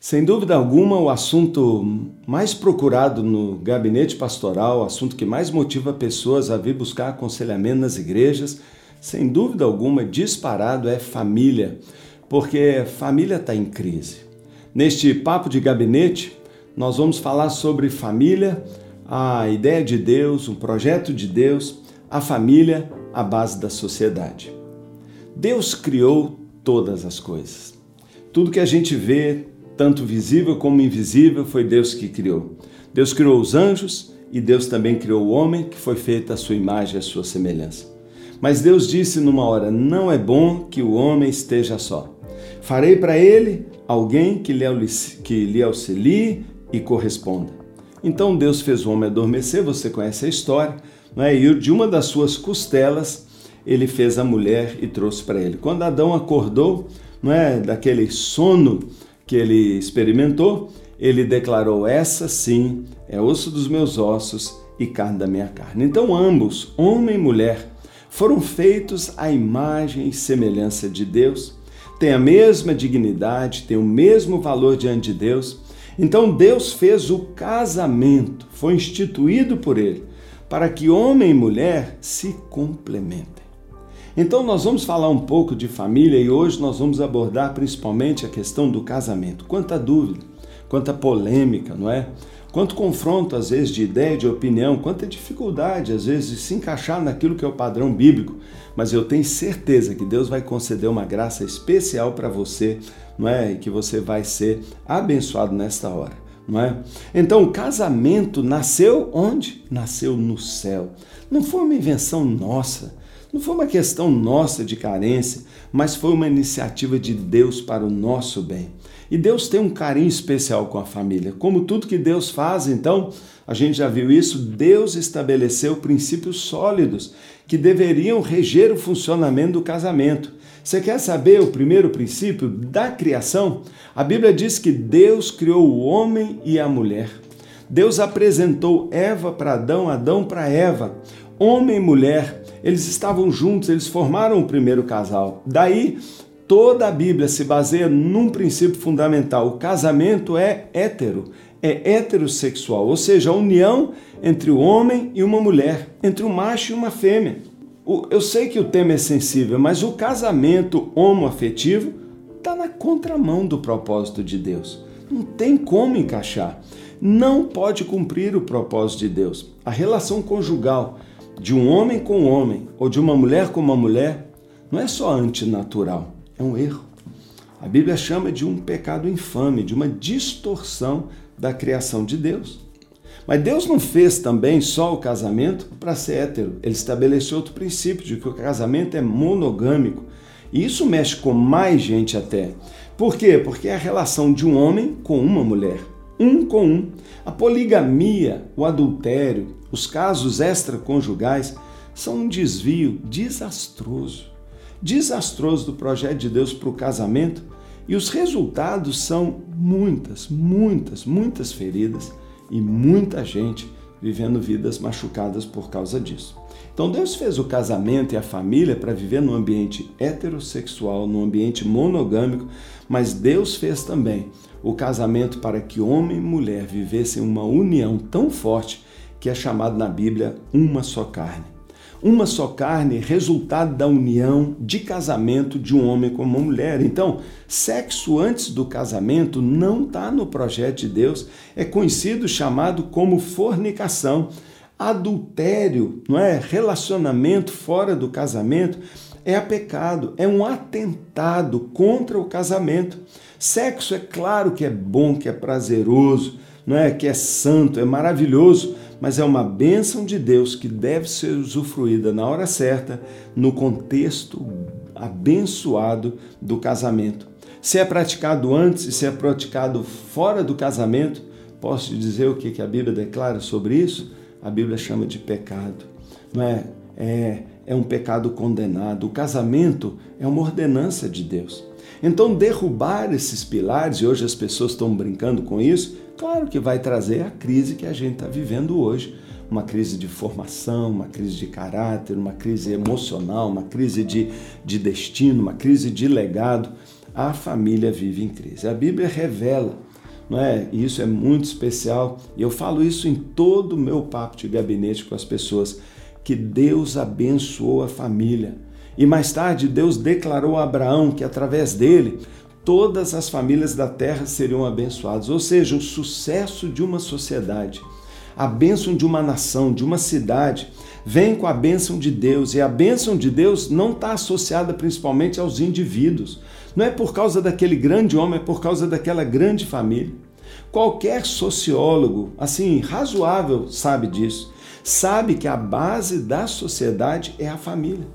Sem dúvida alguma, o assunto mais procurado no gabinete pastoral, o assunto que mais motiva pessoas a vir buscar aconselhamento nas igrejas, sem dúvida alguma, disparado é família, porque família está em crise. Neste papo de gabinete, nós vamos falar sobre família, a ideia de Deus, um projeto de Deus, a família, a base da sociedade. Deus criou todas as coisas. Tudo que a gente vê, tanto visível como invisível, foi Deus que criou. Deus criou os anjos e Deus também criou o homem, que foi feito à sua imagem e à sua semelhança. Mas Deus disse numa hora: Não é bom que o homem esteja só. Farei para ele alguém que lhe auxilie e corresponda. Então Deus fez o homem adormecer, você conhece a história, é? e de uma das suas costelas ele fez a mulher e trouxe para ele. Quando Adão acordou, não é, daquele sono que ele experimentou, ele declarou: Essa sim é osso dos meus ossos e carne da minha carne. Então, ambos, homem e mulher, foram feitos à imagem e semelhança de Deus, têm a mesma dignidade, têm o mesmo valor diante de Deus. Então, Deus fez o casamento, foi instituído por Ele, para que homem e mulher se complementem. Então, nós vamos falar um pouco de família e hoje nós vamos abordar principalmente a questão do casamento. Quanta dúvida, quanta polêmica, não é? Quanto confronto, às vezes, de ideia, de opinião, quanta dificuldade, às vezes, de se encaixar naquilo que é o padrão bíblico. Mas eu tenho certeza que Deus vai conceder uma graça especial para você, não é? E que você vai ser abençoado nesta hora, não é? Então, o casamento nasceu onde? Nasceu no céu. Não foi uma invenção nossa. Não foi uma questão nossa de carência, mas foi uma iniciativa de Deus para o nosso bem. E Deus tem um carinho especial com a família. Como tudo que Deus faz, então, a gente já viu isso, Deus estabeleceu princípios sólidos que deveriam reger o funcionamento do casamento. Você quer saber o primeiro princípio da criação? A Bíblia diz que Deus criou o homem e a mulher. Deus apresentou Eva para Adão, Adão para Eva. Homem e mulher eles estavam juntos, eles formaram o primeiro casal. Daí, toda a Bíblia se baseia num princípio fundamental: o casamento é hétero, é heterossexual, ou seja, a união entre o homem e uma mulher, entre um macho e uma fêmea. Eu sei que o tema é sensível, mas o casamento homoafetivo está na contramão do propósito de Deus. Não tem como encaixar. Não pode cumprir o propósito de Deus. A relação conjugal de um homem com um homem ou de uma mulher com uma mulher não é só antinatural, é um erro. A Bíblia chama de um pecado infame, de uma distorção da criação de Deus. Mas Deus não fez também só o casamento para ser hétero. Ele estabeleceu outro princípio de que o casamento é monogâmico. E isso mexe com mais gente até. Por quê? Porque é a relação de um homem com uma mulher um com um. A poligamia, o adultério, os casos extraconjugais são um desvio desastroso. Desastroso do projeto de Deus para o casamento e os resultados são muitas, muitas, muitas feridas e muita gente vivendo vidas machucadas por causa disso. Então Deus fez o casamento e a família para viver num ambiente heterossexual, num ambiente monogâmico, mas Deus fez também o casamento para que homem e mulher vivessem uma união tão forte que é chamado na Bíblia uma só carne. Uma só carne, resultado da união de casamento de um homem com uma mulher. Então, sexo antes do casamento não está no projeto de Deus, é conhecido chamado como fornicação adultério, não é? Relacionamento fora do casamento é a pecado, é um atentado contra o casamento. Sexo é claro que é bom, que é prazeroso, não é? Que é santo, é maravilhoso, mas é uma bênção de Deus que deve ser usufruída na hora certa, no contexto abençoado do casamento. Se é praticado antes e se é praticado fora do casamento, posso te dizer o que a Bíblia declara sobre isso? a Bíblia chama de pecado. Não é? É, é um pecado condenado. O casamento é uma ordenança de Deus. Então, derrubar esses pilares, e hoje as pessoas estão brincando com isso, claro que vai trazer a crise que a gente está vivendo hoje. Uma crise de formação, uma crise de caráter, uma crise emocional, uma crise de, de destino, uma crise de legado. A família vive em crise. A Bíblia revela não é? E isso é muito especial. E eu falo isso em todo o meu papo de gabinete com as pessoas, que Deus abençoou a família. E mais tarde Deus declarou a Abraão que através dele todas as famílias da terra seriam abençoadas, ou seja, o sucesso de uma sociedade, a bênção de uma nação, de uma cidade, vem com a bênção de Deus. E a bênção de Deus não está associada principalmente aos indivíduos. Não é por causa daquele grande homem, é por causa daquela grande família. Qualquer sociólogo, assim, razoável, sabe disso. Sabe que a base da sociedade é a família.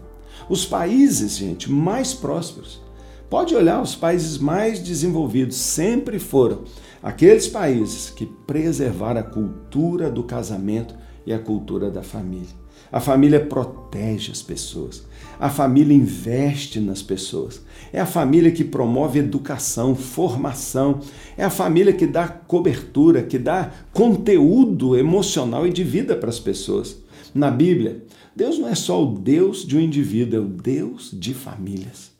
Os países, gente, mais prósperos. Pode olhar, os países mais desenvolvidos sempre foram aqueles países que preservaram a cultura do casamento e a cultura da família. A família protege as pessoas. A família investe nas pessoas. É a família que promove educação, formação. É a família que dá cobertura, que dá conteúdo emocional e de vida para as pessoas. Na Bíblia, Deus não é só o Deus de um indivíduo, é o Deus de famílias.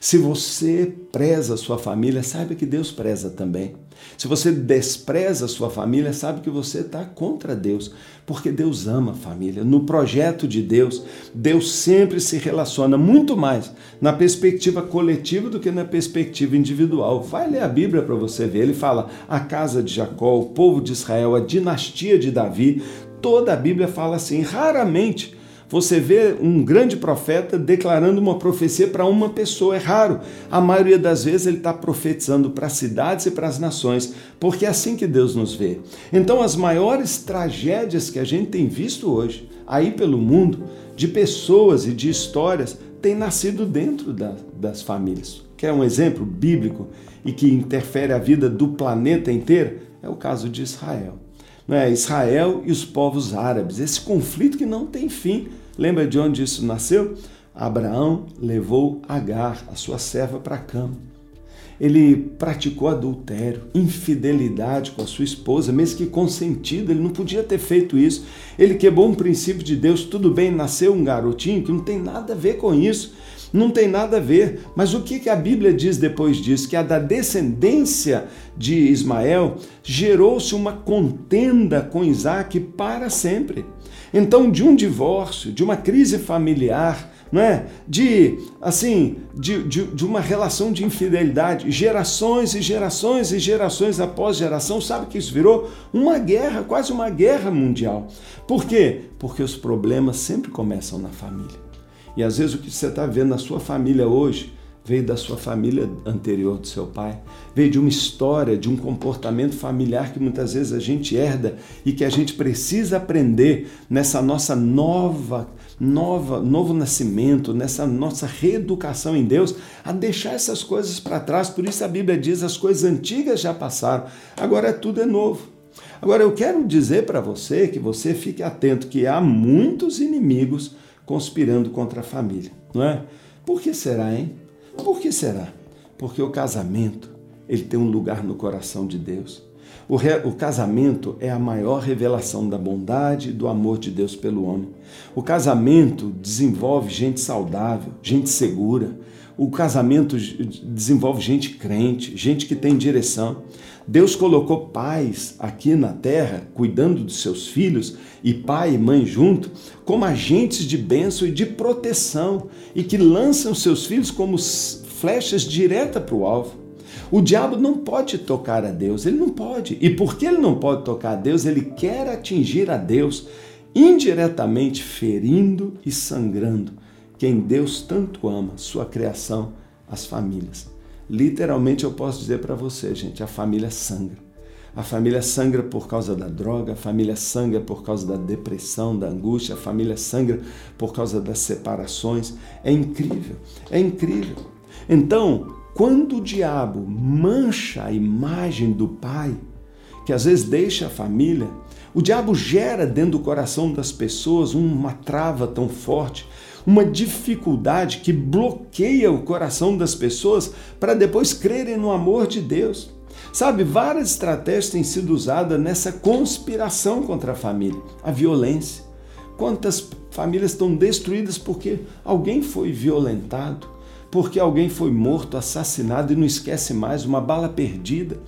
Se você preza a sua família, saiba que Deus preza também. Se você despreza a sua família, sabe que você está contra Deus, porque Deus ama a família. No projeto de Deus, Deus sempre se relaciona muito mais na perspectiva coletiva do que na perspectiva individual. Vai ler a Bíblia para você ver. Ele fala a casa de Jacó, o povo de Israel, a dinastia de Davi. Toda a Bíblia fala assim. Raramente você vê um grande profeta declarando uma profecia para uma pessoa. É raro. A maioria das vezes ele está profetizando para as cidades e para as nações, porque é assim que Deus nos vê. Então, as maiores tragédias que a gente tem visto hoje, aí pelo mundo, de pessoas e de histórias, têm nascido dentro da, das famílias. Quer um exemplo bíblico e que interfere a vida do planeta inteiro? É o caso de Israel. É? Israel e os povos árabes, esse conflito que não tem fim Lembra de onde isso nasceu? Abraão levou Agar, a sua serva, para a cama. Ele praticou adultério, infidelidade com a sua esposa, mesmo que consentido, ele não podia ter feito isso. Ele quebrou um princípio de Deus. Tudo bem, nasceu um garotinho que não tem nada a ver com isso. Não tem nada a ver. Mas o que, que a Bíblia diz depois disso? Que a da descendência de Ismael gerou-se uma contenda com Isaac para sempre. Então, de um divórcio, de uma crise familiar, não é? de assim de, de, de, uma relação de infidelidade, gerações e gerações e gerações após geração, sabe que isso virou uma guerra, quase uma guerra mundial. Por quê? Porque os problemas sempre começam na família. E às vezes o que você está vendo na sua família hoje veio da sua família anterior do seu pai, veio de uma história, de um comportamento familiar que muitas vezes a gente herda e que a gente precisa aprender nessa nossa nova, nova, novo nascimento, nessa nossa reeducação em Deus, a deixar essas coisas para trás. Por isso a Bíblia diz: as coisas antigas já passaram, agora tudo é novo. Agora eu quero dizer para você que você fique atento que há muitos inimigos conspirando contra a família, não é? Por que será, hein? Por que será? Porque o casamento, ele tem um lugar no coração de Deus. O, re... o, casamento é a maior revelação da bondade e do amor de Deus pelo homem. O casamento desenvolve gente saudável, gente segura. O casamento desenvolve gente crente, gente que tem direção. Deus colocou pais aqui na terra, cuidando dos seus filhos, e pai e mãe junto, como agentes de bênção e de proteção, e que lançam seus filhos como flechas direta para o alvo. O diabo não pode tocar a Deus, ele não pode. E porque ele não pode tocar a Deus, ele quer atingir a Deus, indiretamente ferindo e sangrando quem Deus tanto ama, sua criação, as famílias. Literalmente eu posso dizer para você, gente, a família sangra. A família sangra por causa da droga, a família sangra por causa da depressão, da angústia, a família sangra por causa das separações. É incrível, é incrível. Então, quando o diabo mancha a imagem do pai, que às vezes deixa a família, o diabo gera dentro do coração das pessoas uma trava tão forte uma dificuldade que bloqueia o coração das pessoas para depois crerem no amor de Deus. Sabe, várias estratégias têm sido usadas nessa conspiração contra a família. A violência. Quantas famílias estão destruídas porque alguém foi violentado, porque alguém foi morto, assassinado e não esquece mais, uma bala perdida,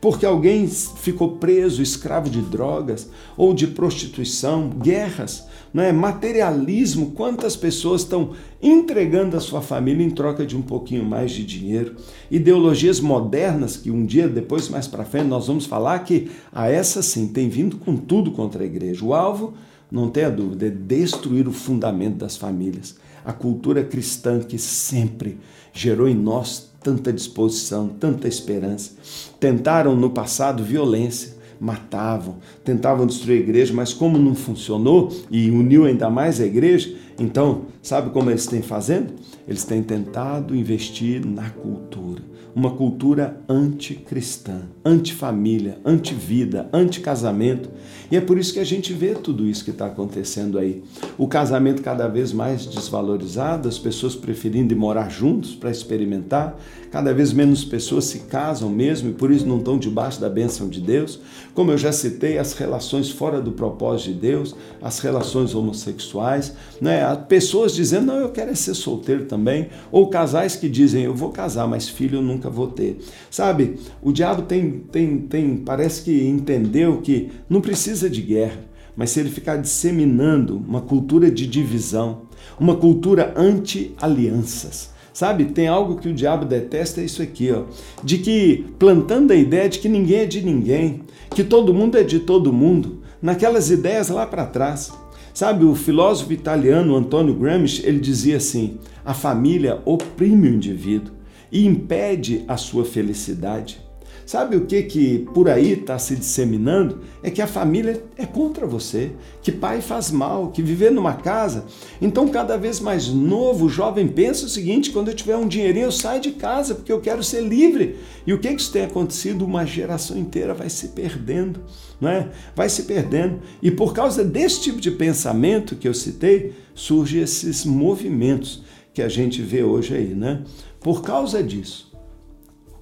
porque alguém ficou preso, escravo de drogas ou de prostituição, guerras, não é? materialismo. Quantas pessoas estão entregando a sua família em troca de um pouquinho mais de dinheiro? Ideologias modernas que um dia depois, mais para frente, nós vamos falar que a essa sim tem vindo com tudo contra a igreja. O alvo, não tenha dúvida, é destruir o fundamento das famílias. A cultura cristã que sempre gerou em nós tanta disposição, tanta esperança. Tentaram no passado violência, matavam, tentavam destruir a igreja, mas como não funcionou e uniu ainda mais a igreja, então, sabe como eles têm fazendo? Eles têm tentado investir na cultura uma cultura anticristã, antifamília, antivida, anticasamento. E é por isso que a gente vê tudo isso que está acontecendo aí. O casamento cada vez mais desvalorizado, as pessoas preferindo morar juntos para experimentar, cada vez menos pessoas se casam mesmo e por isso não estão debaixo da bênção de Deus. Como eu já citei, as relações fora do propósito de Deus, as relações homossexuais, né? pessoas dizendo, não, eu quero é ser solteiro também, ou casais que dizem, eu vou casar, mas filho eu nunca vou ter. Sabe, o diabo tem, tem, tem, parece que entendeu que não precisa de guerra, mas se ele ficar disseminando uma cultura de divisão, uma cultura anti-alianças, Sabe, tem algo que o diabo detesta, é isso aqui, ó, de que plantando a ideia de que ninguém é de ninguém, que todo mundo é de todo mundo, naquelas ideias lá para trás. Sabe, o filósofo italiano Antonio Gramsci, ele dizia assim: a família oprime o indivíduo e impede a sua felicidade. Sabe o que que por aí está se disseminando? É que a família é contra você, que pai faz mal, que viver numa casa. Então, cada vez mais novo, jovem pensa o seguinte: quando eu tiver um dinheirinho, eu saio de casa, porque eu quero ser livre. E o que, que isso tem acontecido? Uma geração inteira vai se perdendo, não é? Vai se perdendo. E por causa desse tipo de pensamento que eu citei, surgem esses movimentos que a gente vê hoje aí, né? Por causa disso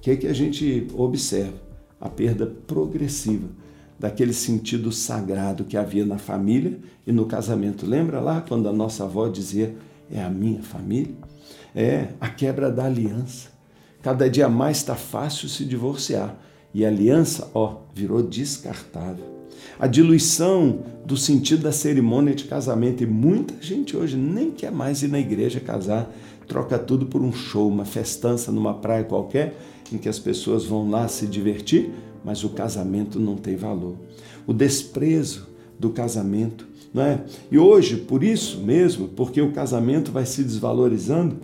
que é que a gente observa? A perda progressiva daquele sentido sagrado que havia na família e no casamento. Lembra lá quando a nossa avó dizia: é a minha família? É a quebra da aliança. Cada dia mais está fácil se divorciar e a aliança, ó, virou descartável. A diluição do sentido da cerimônia de casamento e muita gente hoje nem quer mais ir na igreja casar, troca tudo por um show, uma festança numa praia qualquer em que as pessoas vão lá se divertir, mas o casamento não tem valor. O desprezo do casamento, não é? E hoje, por isso mesmo, porque o casamento vai se desvalorizando,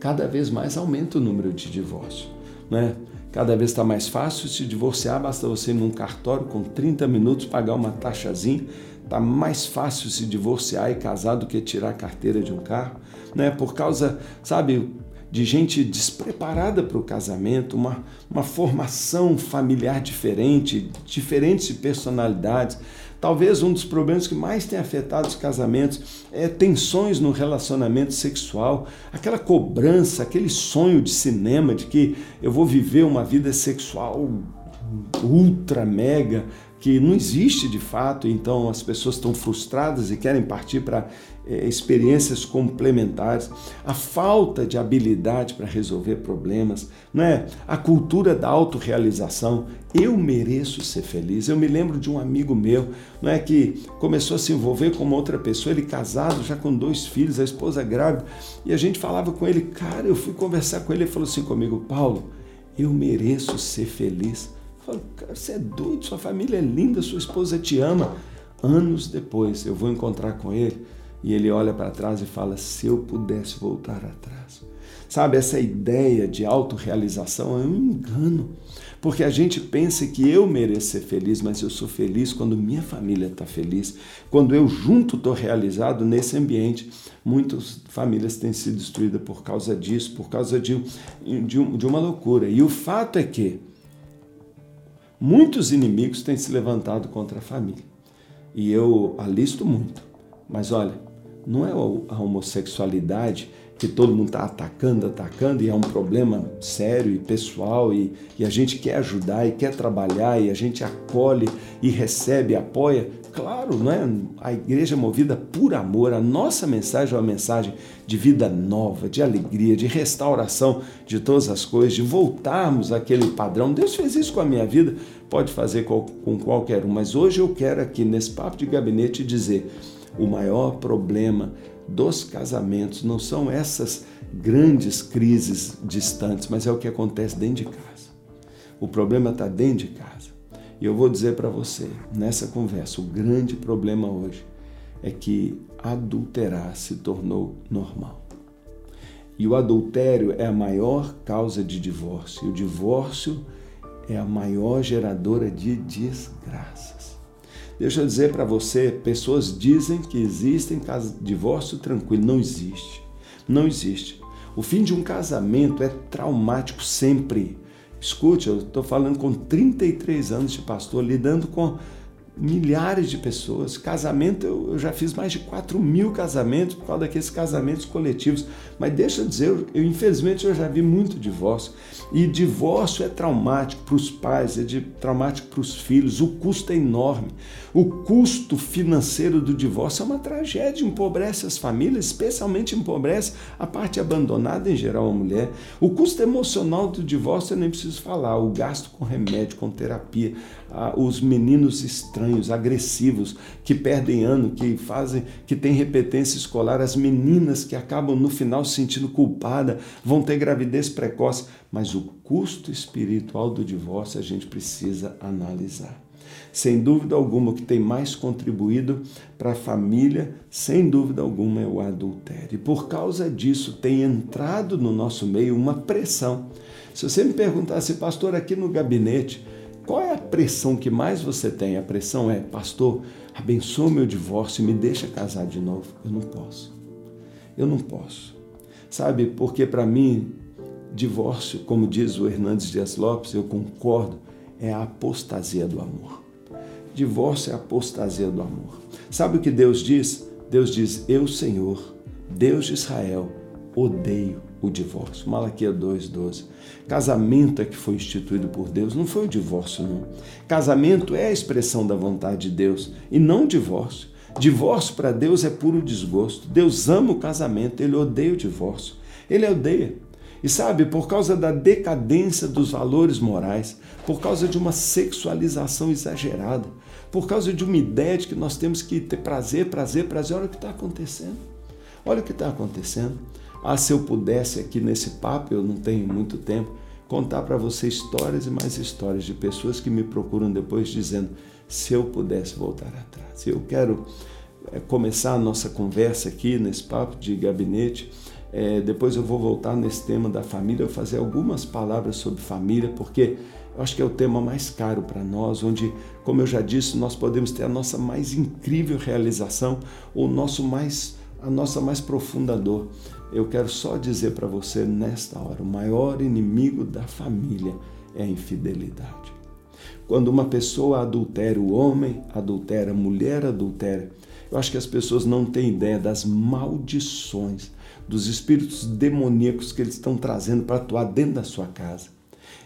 cada vez mais aumenta o número de divórcios, não é? Cada vez está mais fácil se divorciar, basta você ir num cartório com 30 minutos pagar uma taxazinha. Está mais fácil se divorciar e casar do que tirar a carteira de um carro, né? Por causa, sabe, de gente despreparada para o casamento, uma, uma formação familiar diferente, diferentes personalidades. Talvez um dos problemas que mais tem afetado os casamentos é tensões no relacionamento sexual, aquela cobrança, aquele sonho de cinema de que eu vou viver uma vida sexual ultra mega que não existe de fato, então as pessoas estão frustradas e querem partir para é, experiências complementares, a falta de habilidade para resolver problemas, não é? A cultura da autorrealização. Eu mereço ser feliz. Eu me lembro de um amigo meu, não é que começou a se envolver com uma outra pessoa, ele casado, já com dois filhos, a esposa grávida, e a gente falava com ele, cara, eu fui conversar com ele, ele falou assim comigo, Paulo, eu mereço ser feliz. Falo, cara, você é doido, sua família é linda, sua esposa te ama. Anos depois eu vou encontrar com ele e ele olha para trás e fala: se eu pudesse voltar atrás. Sabe, essa ideia de autorrealização é um engano, porque a gente pensa que eu mereço ser feliz, mas eu sou feliz quando minha família está feliz, quando eu junto estou realizado nesse ambiente. Muitas famílias têm sido destruídas por causa disso, por causa de, de, de uma loucura. E o fato é que Muitos inimigos têm se levantado contra a família. E eu alisto muito. Mas olha, não é a homossexualidade que todo mundo está atacando, atacando, e é um problema sério e pessoal, e, e a gente quer ajudar e quer trabalhar, e a gente acolhe e recebe, apoia. Claro, não é? A igreja é movida por amor. A nossa mensagem é uma mensagem de vida nova, de alegria, de restauração de todas as coisas, de voltarmos àquele padrão. Deus fez isso com a minha vida, pode fazer com qualquer um, mas hoje eu quero aqui nesse papo de gabinete dizer: o maior problema dos casamentos não são essas grandes crises distantes, mas é o que acontece dentro de casa. O problema está dentro de casa. E eu vou dizer para você, nessa conversa, o grande problema hoje é que adulterar se tornou normal. E o adultério é a maior causa de divórcio. E o divórcio é a maior geradora de desgraças. Deixa eu dizer para você, pessoas dizem que existem divórcio tranquilo, não existe. Não existe. O fim de um casamento é traumático sempre. Escute, eu estou falando com 33 anos de pastor, lidando com milhares de pessoas. Casamento, eu, já fiz mais de 4 mil casamentos por causa daqueles casamentos coletivos. Mas deixa eu dizer, eu, infelizmente eu já vi muito divórcio. E divórcio é traumático para os pais, é de, traumático para os filhos. O custo é enorme. O custo financeiro do divórcio é uma tragédia, empobrece as famílias, especialmente empobrece a parte abandonada, em geral, a mulher. O custo emocional do divórcio eu nem preciso falar. O gasto com remédio, com terapia, os meninos estranhos, agressivos, que perdem ano, que fazem, que têm repetência escolar, as meninas que acabam no final se sentindo culpada, vão ter gravidez precoce, mas o custo espiritual do divórcio a gente precisa analisar. Sem dúvida alguma, o que tem mais contribuído para a família, sem dúvida alguma, é o adultério. E por causa disso tem entrado no nosso meio uma pressão. Se você me perguntasse, pastor, aqui no gabinete, qual é a pressão que mais você tem? A pressão é, pastor, abençoa meu divórcio e me deixa casar de novo. Eu não posso. Eu não posso. Sabe, porque para mim, divórcio, como diz o Hernandes Dias Lopes, eu concordo, é a apostasia do amor. Divórcio é a apostasia do amor. Sabe o que Deus diz? Deus diz: Eu, Senhor, Deus de Israel, odeio o divórcio. Malaquias 2,12. Casamento é que foi instituído por Deus, não foi o divórcio, não. Casamento é a expressão da vontade de Deus e não divórcio. Divórcio para Deus é puro desgosto. Deus ama o casamento, ele odeia o divórcio. Ele odeia. E sabe, por causa da decadência dos valores morais, por causa de uma sexualização exagerada, por causa de uma ideia de que nós temos que ter prazer, prazer, prazer, olha o que está acontecendo. Olha o que está acontecendo. Ah, se eu pudesse aqui nesse papo, eu não tenho muito tempo, contar para você histórias e mais histórias de pessoas que me procuram depois dizendo: se eu pudesse voltar atrás. Eu quero é, começar a nossa conversa aqui nesse papo de gabinete. É, depois eu vou voltar nesse tema da família, eu fazer algumas palavras sobre família, porque eu acho que é o tema mais caro para nós, onde, como eu já disse, nós podemos ter a nossa mais incrível realização, o nosso mais, a nossa mais profunda dor eu quero só dizer para você nesta hora: o maior inimigo da família é a infidelidade. Quando uma pessoa adultera, o homem adultera, a mulher adultera, eu acho que as pessoas não têm ideia das maldições, dos espíritos demoníacos que eles estão trazendo para atuar dentro da sua casa.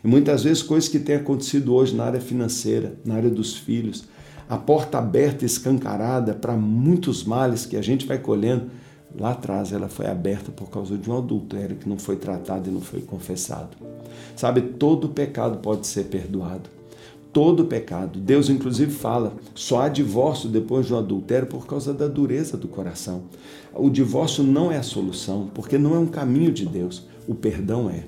E muitas vezes coisas que têm acontecido hoje na área financeira, na área dos filhos, a porta aberta, escancarada para muitos males que a gente vai colhendo Lá atrás ela foi aberta por causa de um adultério que não foi tratado e não foi confessado. Sabe, todo pecado pode ser perdoado. Todo pecado. Deus, inclusive, fala: só há divórcio depois de um adultério por causa da dureza do coração. O divórcio não é a solução, porque não é um caminho de Deus. O perdão é.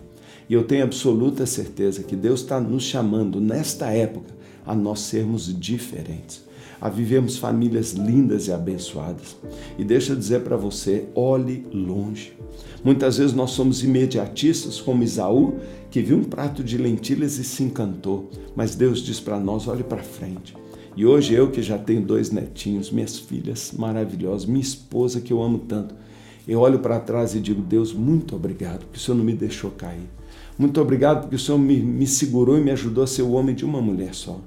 E eu tenho absoluta certeza que Deus está nos chamando nesta época a nós sermos diferentes a vivermos famílias lindas e abençoadas. E deixa eu dizer para você, olhe longe. Muitas vezes nós somos imediatistas, como Isaú, que viu um prato de lentilhas e se encantou, mas Deus diz para nós, olhe para frente. E hoje eu que já tenho dois netinhos, minhas filhas maravilhosas, minha esposa que eu amo tanto, eu olho para trás e digo, Deus, muito obrigado, porque o Senhor não me deixou cair. Muito obrigado porque o Senhor me, me segurou e me ajudou a ser o homem de uma mulher só.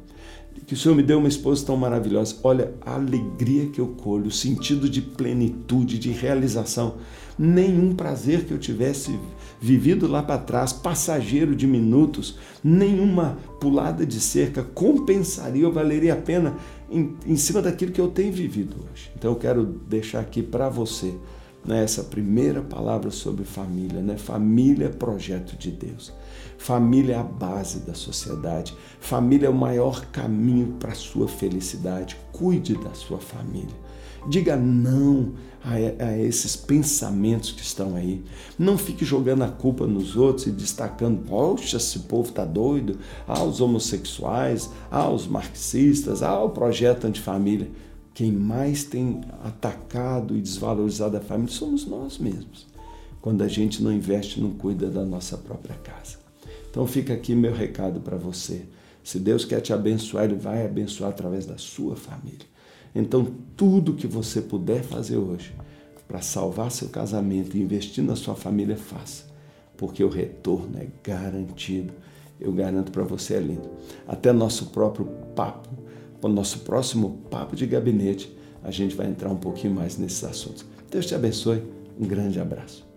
Que o Senhor me deu uma esposa tão maravilhosa. Olha a alegria que eu colho, o sentido de plenitude, de realização. Nenhum prazer que eu tivesse vivido lá para trás, passageiro de minutos, nenhuma pulada de cerca compensaria ou valeria a pena em, em cima daquilo que eu tenho vivido hoje. Então eu quero deixar aqui para você né, essa primeira palavra sobre família, né? Família é projeto de Deus. Família é a base da sociedade. Família é o maior caminho para a sua felicidade. Cuide da sua família. Diga não a, a, esses pensamentos que estão aí. Não fique jogando a culpa nos outros e destacando, poxa, esse povo está doido, aos homossexuais, aos marxistas, ao projeto antifamília. Quem mais tem atacado e desvalorizado a família somos nós mesmos, quando a gente não investe, não cuida da nossa própria casa. Então fica aqui meu recado para você. Se Deus quer te abençoar, Ele vai abençoar através da sua família. Então, tudo que você puder fazer hoje para salvar seu casamento e investir na sua família, faça, porque o retorno é garantido. Eu garanto para você, é lindo. Até nosso próprio papo no nosso próximo papo de gabinete, a gente vai entrar um pouquinho mais nesses assuntos. Deus te abençoe. Um grande abraço.